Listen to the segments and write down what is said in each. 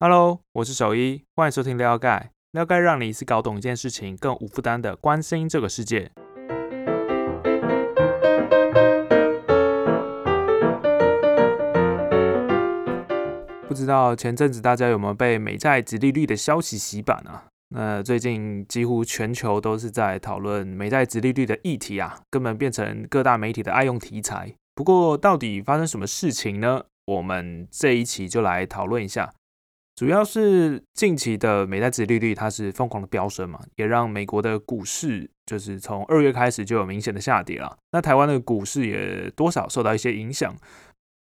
Hello，我是守一，欢迎收听撩盖。撩盖让你一次搞懂一件事情，更无负担的关心这个世界。不知道前阵子大家有没有被美债直利率的消息洗版啊？那最近几乎全球都是在讨论美债直利率的议题啊，根本变成各大媒体的爱用题材。不过到底发生什么事情呢？我们这一期就来讨论一下。主要是近期的美债殖利率它是疯狂的飙升嘛，也让美国的股市就是从二月开始就有明显的下跌了。那台湾的股市也多少受到一些影响。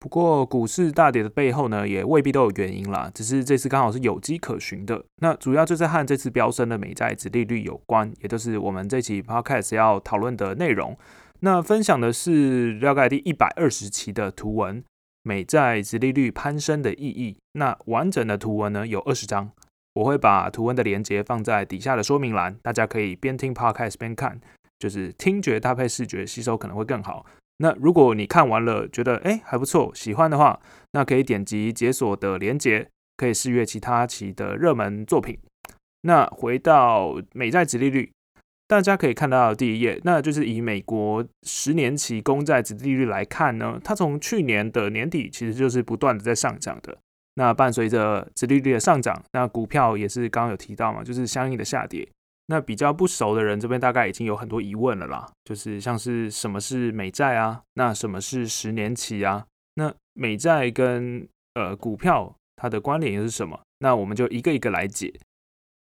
不过股市大跌的背后呢，也未必都有原因啦，只是这次刚好是有迹可循的。那主要就是和这次飙升的美债殖利率有关，也就是我们这期 podcast 要讨论的内容。那分享的是大概第一百二十期的图文。美债殖利率攀升的意义。那完整的图文呢有二十张，我会把图文的连接放在底下的说明栏，大家可以边听 podcast 边看，就是听觉搭配视觉吸收可能会更好。那如果你看完了觉得哎还不错，喜欢的话，那可以点击解锁的连接，可以试阅其他期的热门作品。那回到美债殖利率。大家可以看到第一页，那就是以美国十年期公债值利率来看呢，它从去年的年底其实就是不断的在上涨的。那伴随着殖利率的上涨，那股票也是刚刚有提到嘛，就是相应的下跌。那比较不熟的人这边大概已经有很多疑问了啦，就是像是什么是美债啊？那什么是十年期啊？那美债跟呃股票它的关联又是什么？那我们就一个一个来解。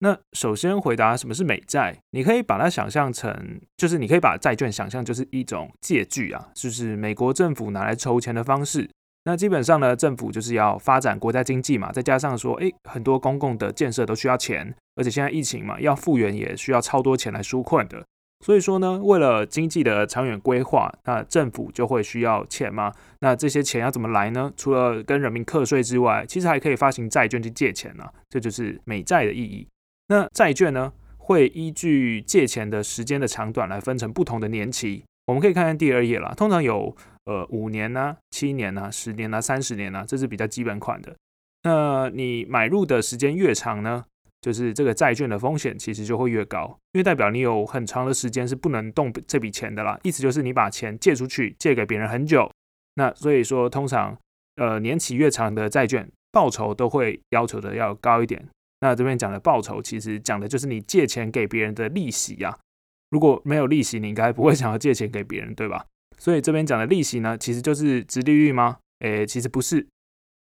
那首先回答什么是美债，你可以把它想象成，就是你可以把债券想象就是一种借据啊，就是美国政府拿来筹钱的方式。那基本上呢，政府就是要发展国家经济嘛，再加上说，诶，很多公共的建设都需要钱，而且现在疫情嘛，要复原也需要超多钱来纾困的。所以说呢，为了经济的长远规划，那政府就会需要钱嘛。那这些钱要怎么来呢？除了跟人民课税之外，其实还可以发行债券去借钱呢。这就是美债的意义。那债券呢，会依据借钱的时间的长短来分成不同的年期。我们可以看看第二页啦，通常有呃五年呐、七年呐、十年呐、三十年呐，这是比较基本款的。那你买入的时间越长呢，就是这个债券的风险其实就会越高，因为代表你有很长的时间是不能动这笔钱的啦。意思就是你把钱借出去，借给别人很久。那所以说，通常呃年期越长的债券，报酬都会要求的要高一点。那这边讲的报酬，其实讲的就是你借钱给别人的利息呀。如果没有利息，你应该不会想要借钱给别人，对吧？所以这边讲的利息呢，其实就是直利率吗？诶，其实不是。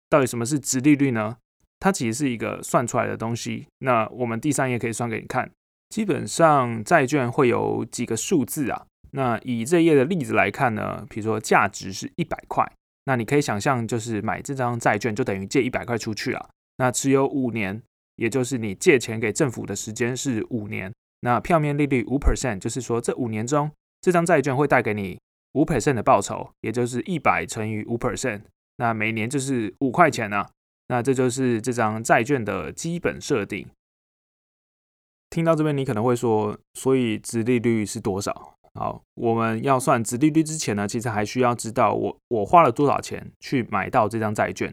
到底什么是直利率呢？它其实是一个算出来的东西。那我们第三页可以算给你看。基本上债券会有几个数字啊。那以这页的例子来看呢，比如说价值是一百块，那你可以想象就是买这张债券就等于借一百块出去啊。那持有五年。也就是你借钱给政府的时间是五年，那票面利率五 percent，就是说这五年中这张债券会带给你五 percent 的报酬，也就是一百乘以五 percent，那每年就是五块钱啊。那这就是这张债券的基本设定。听到这边，你可能会说，所以值利率是多少？好，我们要算值利率之前呢，其实还需要知道我我花了多少钱去买到这张债券。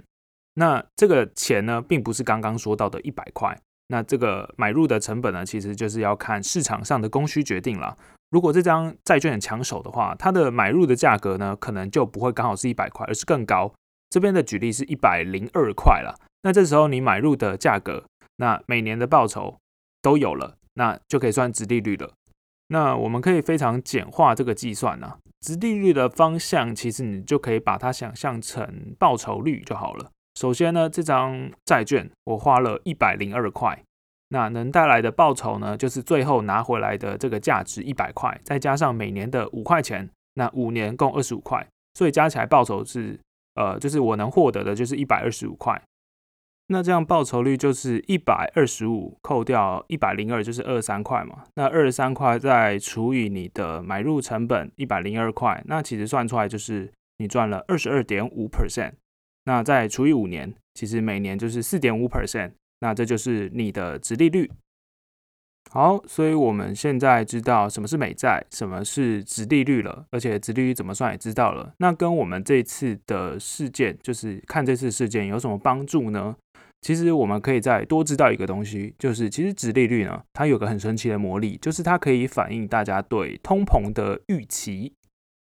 那这个钱呢，并不是刚刚说到的一百块。那这个买入的成本呢，其实就是要看市场上的供需决定了。如果这张债券很抢手的话，它的买入的价格呢，可能就不会刚好是一百块，而是更高。这边的举例是一百零二块了。那这时候你买入的价格，那每年的报酬都有了，那就可以算值利率了。那我们可以非常简化这个计算呢，值利率的方向，其实你就可以把它想象成报酬率就好了。首先呢，这张债券我花了一百零二块，那能带来的报酬呢，就是最后拿回来的这个价值一百块，再加上每年的五块钱，那五年共二十五块，所以加起来报酬是，呃，就是我能获得的就是一百二十五块。那这样报酬率就是一百二十五扣掉一百零二，就是二十三块嘛。那二十三块再除以你的买入成本一百零二块，那其实算出来就是你赚了二十二点五 percent。那再除以五年，其实每年就是四点五 percent，那这就是你的值利率。好，所以我们现在知道什么是美债，什么是值利率了，而且值利率怎么算也知道了。那跟我们这次的事件，就是看这次事件有什么帮助呢？其实我们可以再多知道一个东西，就是其实殖利率呢，它有个很神奇的魔力，就是它可以反映大家对通膨的预期。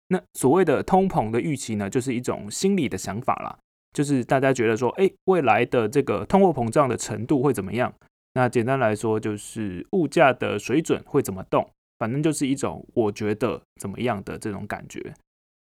那所谓的通膨的预期呢，就是一种心理的想法啦，就是大家觉得说，哎，未来的这个通货膨胀的程度会怎么样？那简单来说，就是物价的水准会怎么动？反正就是一种我觉得怎么样的这种感觉。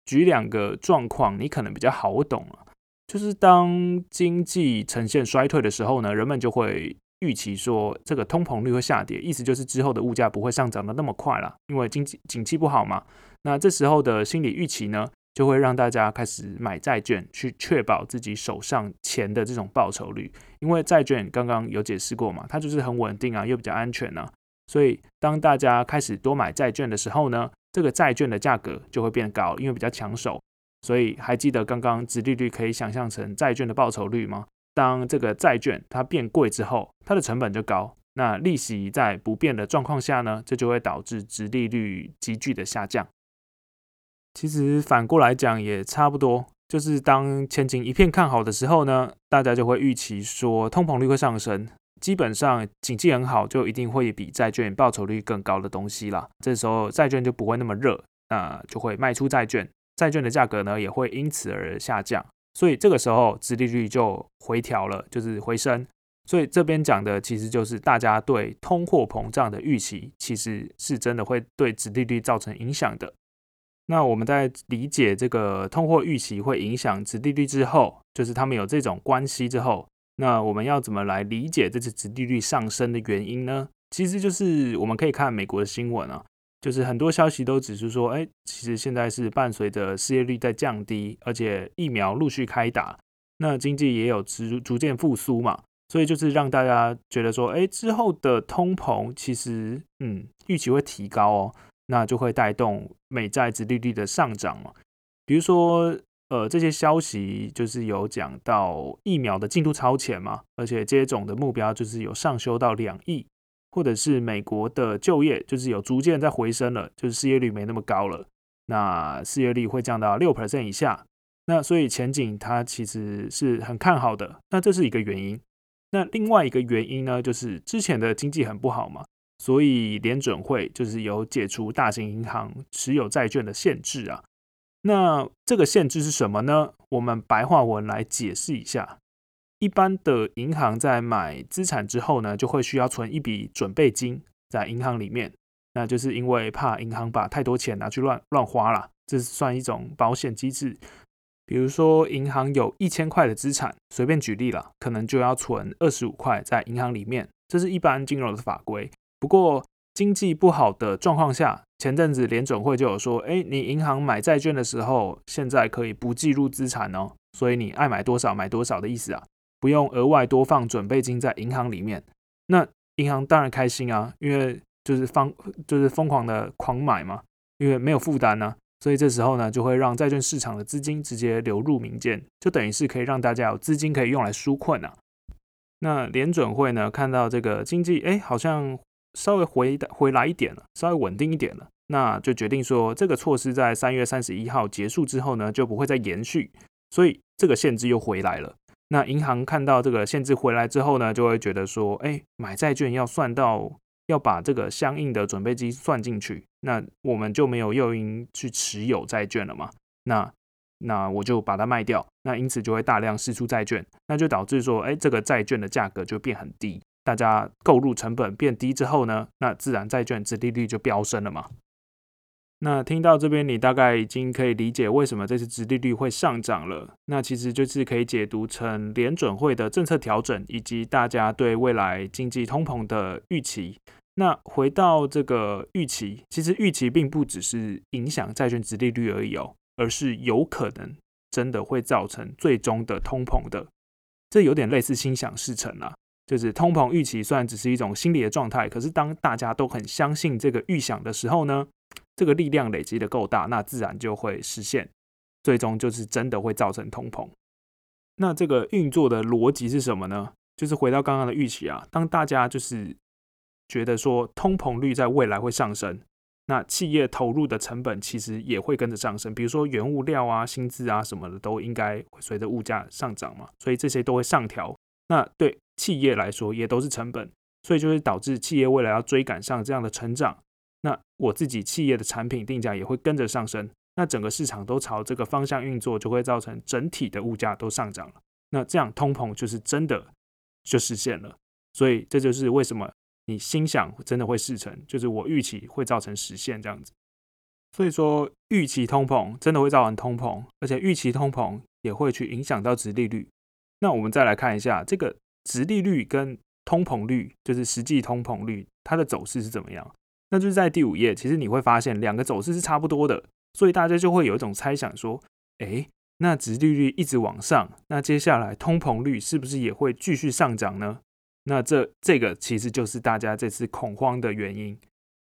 举两个状况，你可能比较好懂啊。就是当经济呈现衰退的时候呢，人们就会预期说这个通膨率会下跌，意思就是之后的物价不会上涨的那么快了，因为经济景气不好嘛。那这时候的心理预期呢，就会让大家开始买债券，去确保自己手上钱的这种报酬率。因为债券刚刚有解释过嘛，它就是很稳定啊，又比较安全呢。所以当大家开始多买债券的时候呢，这个债券的价格就会变高，因为比较抢手。所以还记得刚刚殖利率可以想象成债券的报酬率吗？当这个债券它变贵之后，它的成本就高，那利息在不变的状况下呢，这就会导致殖利率急剧的下降。其实反过来讲也差不多，就是当前景一片看好的时候呢，大家就会预期说通膨率会上升，基本上景气很好，就一定会比债券报酬率更高的东西啦。这时候债券就不会那么热，那就会卖出债券。债券的价格呢也会因此而下降，所以这个时候殖利率就回调了，就是回升。所以这边讲的其实就是大家对通货膨胀的预期，其实是真的会对殖利率造成影响的。那我们在理解这个通货预期会影响殖利率之后，就是他们有这种关系之后，那我们要怎么来理解这次殖利率上升的原因呢？其实就是我们可以看美国的新闻啊。就是很多消息都指出说，哎，其实现在是伴随着失业率在降低，而且疫苗陆续开打，那经济也有逐逐渐复苏嘛，所以就是让大家觉得说，哎，之后的通膨其实，嗯，预期会提高哦，那就会带动美债值利率的上涨嘛。比如说，呃，这些消息就是有讲到疫苗的进度超前嘛，而且接种的目标就是有上修到两亿。或者是美国的就业就是有逐渐在回升了，就是失业率没那么高了，那失业率会降到六 percent 以下，那所以前景它其实是很看好的，那这是一个原因。那另外一个原因呢，就是之前的经济很不好嘛，所以联准会就是有解除大型银行持有债券的限制啊。那这个限制是什么呢？我们白话文来解释一下。一般的银行在买资产之后呢，就会需要存一笔准备金在银行里面，那就是因为怕银行把太多钱拿去乱乱花了，这是算一种保险机制。比如说银行有一千块的资产，随便举例了，可能就要存二十五块在银行里面，这是一般金融的法规。不过经济不好的状况下，前阵子联准会就有说，哎，你银行买债券的时候，现在可以不计入资产哦，所以你爱买多少买多少的意思啊。不用额外多放准备金在银行里面，那银行当然开心啊，因为就是放就是疯狂的狂买嘛，因为没有负担呢，所以这时候呢就会让债券市场的资金直接流入民间，就等于是可以让大家有资金可以用来纾困啊。那联准会呢看到这个经济哎好像稍微回的回来一点了，稍微稳定一点了，那就决定说这个措施在三月三十一号结束之后呢就不会再延续，所以这个限制又回来了。那银行看到这个限制回来之后呢，就会觉得说，哎，买债券要算到要把这个相应的准备金算进去，那我们就没有诱因去持有债券了嘛？那那我就把它卖掉，那因此就会大量释出债券，那就导致说，哎，这个债券的价格就变很低，大家购入成本变低之后呢，那自然债券殖利率就飙升了嘛。那听到这边，你大概已经可以理解为什么这次殖利率会上涨了。那其实就是可以解读成联准会的政策调整，以及大家对未来经济通膨的预期。那回到这个预期，其实预期并不只是影响债券殖利率而已哦，而是有可能真的会造成最终的通膨的。这有点类似心想事成啊，就是通膨预期虽然只是一种心理的状态，可是当大家都很相信这个预想的时候呢？这个力量累积的够大，那自然就会实现，最终就是真的会造成通膨。那这个运作的逻辑是什么呢？就是回到刚刚的预期啊，当大家就是觉得说通膨率在未来会上升，那企业投入的成本其实也会跟着上升，比如说原物料啊、薪资啊什么的都应该随着物价上涨嘛，所以这些都会上调那对企业来说也都是成本，所以就会导致企业未来要追赶上这样的成长，那我自己企业的产品定价也会跟着上升，那整个市场都朝这个方向运作，就会造成整体的物价都上涨了。那这样通膨就是真的就实现了，所以这就是为什么你心想真的会事成，就是我预期会造成实现这样子。所以说预期通膨真的会造成通膨，而且预期通膨也会去影响到值利率。那我们再来看一下这个值利率跟通膨率，就是实际通膨率它的走势是怎么样？那就是在第五页，其实你会发现两个走势是差不多的，所以大家就会有一种猜想说，哎。那值利率一直往上，那接下来通膨率是不是也会继续上涨呢？那这这个其实就是大家这次恐慌的原因，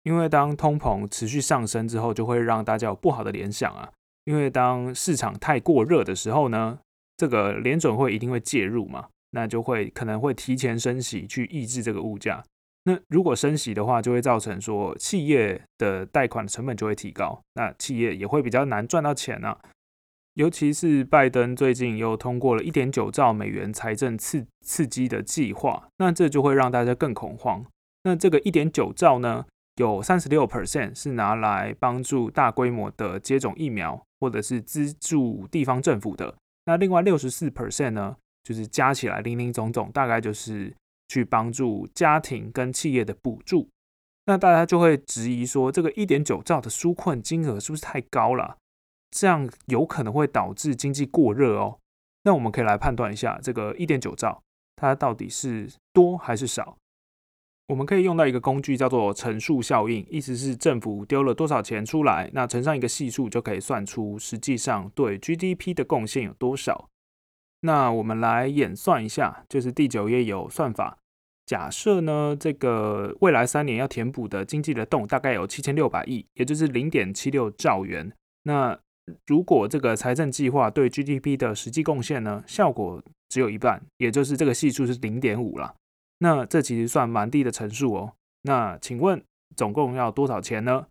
因为当通膨持续上升之后，就会让大家有不好的联想啊。因为当市场太过热的时候呢，这个联准会一定会介入嘛，那就会可能会提前升息去抑制这个物价。那如果升息的话，就会造成说企业的贷款成本就会提高，那企业也会比较难赚到钱啊。尤其是拜登最近又通过了一点九兆美元财政刺刺激的计划，那这就会让大家更恐慌。那这个一点九兆呢，有三十六 percent 是拿来帮助大规模的接种疫苗，或者是资助地方政府的。那另外六十四 percent 呢，就是加起来零零总总，大概就是去帮助家庭跟企业的补助。那大家就会质疑说，这个一点九兆的纾困金额是不是太高了？这样有可能会导致经济过热哦。那我们可以来判断一下，这个一点九兆它到底是多还是少？我们可以用到一个工具叫做乘数效应，意思是政府丢了多少钱出来，那乘上一个系数就可以算出实际上对 GDP 的贡献有多少。那我们来演算一下，就是第九页有算法。假设呢，这个未来三年要填补的经济的洞大概有七千六百亿，也就是零点七六兆元。那如果这个财政计划对 GDP 的实际贡献呢，效果只有一半，也就是这个系数是零点五了。那这其实算蛮低的乘数哦。那请问总共要多少钱呢？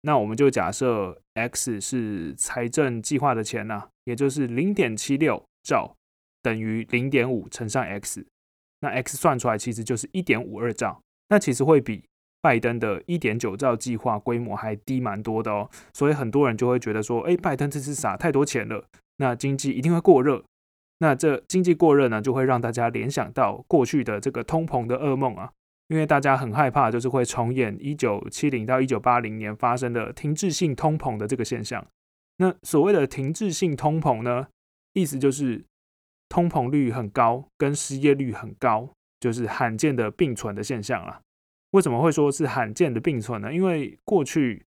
那我们就假设 x 是财政计划的钱呐，也就是零点七六兆等于零点五乘上 x，那 x 算出来其实就是一点五二兆。那其实会比。拜登的一点九兆计划规模还低蛮多的哦，所以很多人就会觉得说，哎，拜登这次撒太多钱了，那经济一定会过热。那这经济过热呢，就会让大家联想到过去的这个通膨的噩梦啊，因为大家很害怕，就是会重演一九七零到一九八零年发生的停滞性通膨的这个现象。那所谓的停滞性通膨呢，意思就是通膨率很高，跟失业率很高，就是罕见的并存的现象啊。为什么会说是罕见的并存呢？因为过去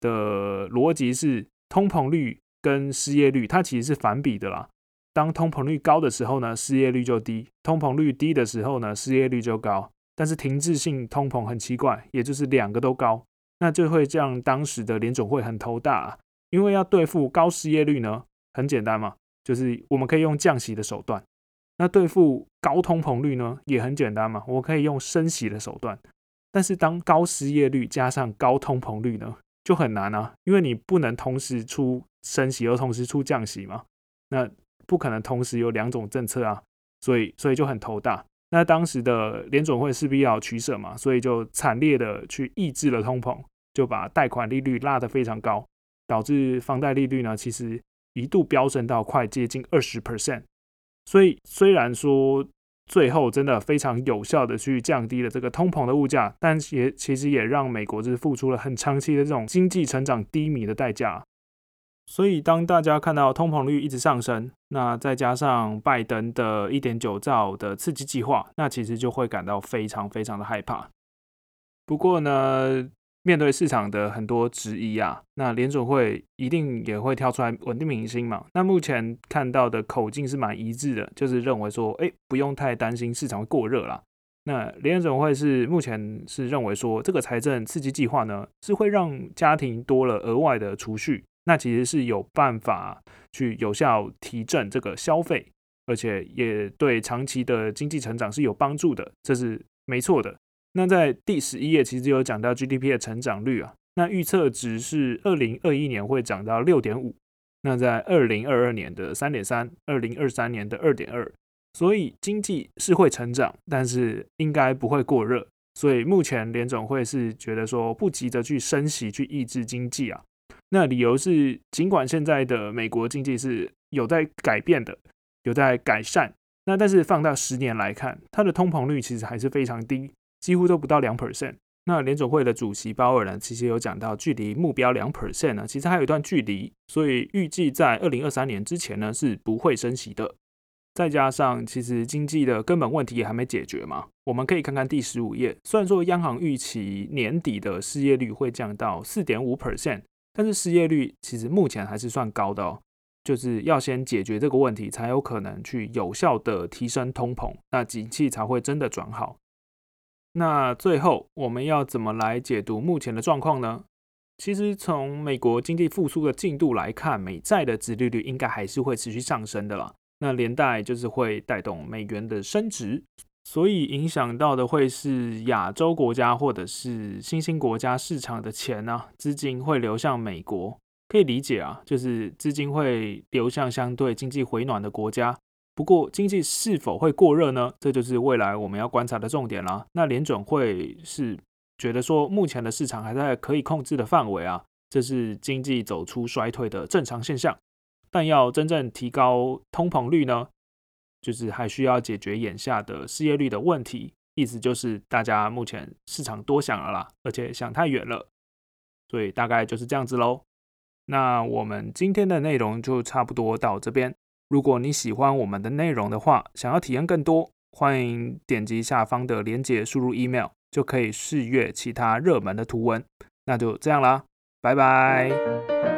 的逻辑是通膨率跟失业率它其实是反比的啦。当通膨率高的时候呢，失业率就低；通膨率低的时候呢，失业率就高。但是停滞性通膨很奇怪，也就是两个都高，那就会让当时的联总会很头大。因为要对付高失业率呢，很简单嘛，就是我们可以用降息的手段；那对付高通膨率呢，也很简单嘛，我可以用升息的手段。但是当高失业率加上高通膨率呢，就很难啊，因为你不能同时出升息又同时出降息嘛，那不可能同时有两种政策啊，所以所以就很头大。那当时的联总会势必要取舍嘛，所以就惨烈的去抑制了通膨，就把贷款利率拉得非常高，导致房贷利率呢其实一度飙升到快接近二十 percent。所以虽然说。最后真的非常有效的去降低了这个通膨的物价，但也其实也让美国是付出了很长期的这种经济成长低迷的代价。所以当大家看到通膨率一直上升，那再加上拜登的一点九兆的刺激计划，那其实就会感到非常非常的害怕。不过呢。面对市场的很多质疑啊，那联总会一定也会跳出来稳定民心嘛。那目前看到的口径是蛮一致的，就是认为说，哎，不用太担心市场会过热啦。那联总会是目前是认为说，这个财政刺激计划呢，是会让家庭多了额外的储蓄，那其实是有办法去有效提振这个消费，而且也对长期的经济成长是有帮助的，这是没错的。那在第十一页其实有讲到 GDP 的成长率啊，那预测值是二零二一年会涨到六点五，那在二零二二年的三点三，二零二三年的二点二，所以经济是会成长，但是应该不会过热。所以目前联总会是觉得说不急着去升息去抑制经济啊。那理由是，尽管现在的美国经济是有在改变的，有在改善，那但是放到十年来看，它的通膨率其实还是非常低，几乎都不到两 percent。那联总会的主席鲍尔呢，其实有讲到，距离目标两 percent 呢，其实还有一段距离，所以预计在二零二三年之前呢，是不会升息的。再加上，其实经济的根本问题也还没解决嘛。我们可以看看第十五页。虽然说央行预期年底的失业率会降到四点五 percent，但是失业率其实目前还是算高的哦。就是要先解决这个问题，才有可能去有效的提升通膨，那景气才会真的转好。那最后，我们要怎么来解读目前的状况呢？其实从美国经济复苏的进度来看，美债的殖利率应该还是会持续上升的啦。那连带就是会带动美元的升值，所以影响到的会是亚洲国家或者是新兴国家市场的钱呢，资金会流向美国，可以理解啊，就是资金会流向相对经济回暖的国家。不过经济是否会过热呢？这就是未来我们要观察的重点啦。那联准会是觉得说，目前的市场还在可以控制的范围啊，这是经济走出衰退的正常现象。但要真正提高通膨率呢，就是还需要解决眼下的失业率的问题。意思就是大家目前市场多想了啦，而且想太远了，所以大概就是这样子喽。那我们今天的内容就差不多到这边。如果你喜欢我们的内容的话，想要体验更多，欢迎点击下方的链接，输入 email 就可以试阅其他热门的图文。那就这样啦，拜拜。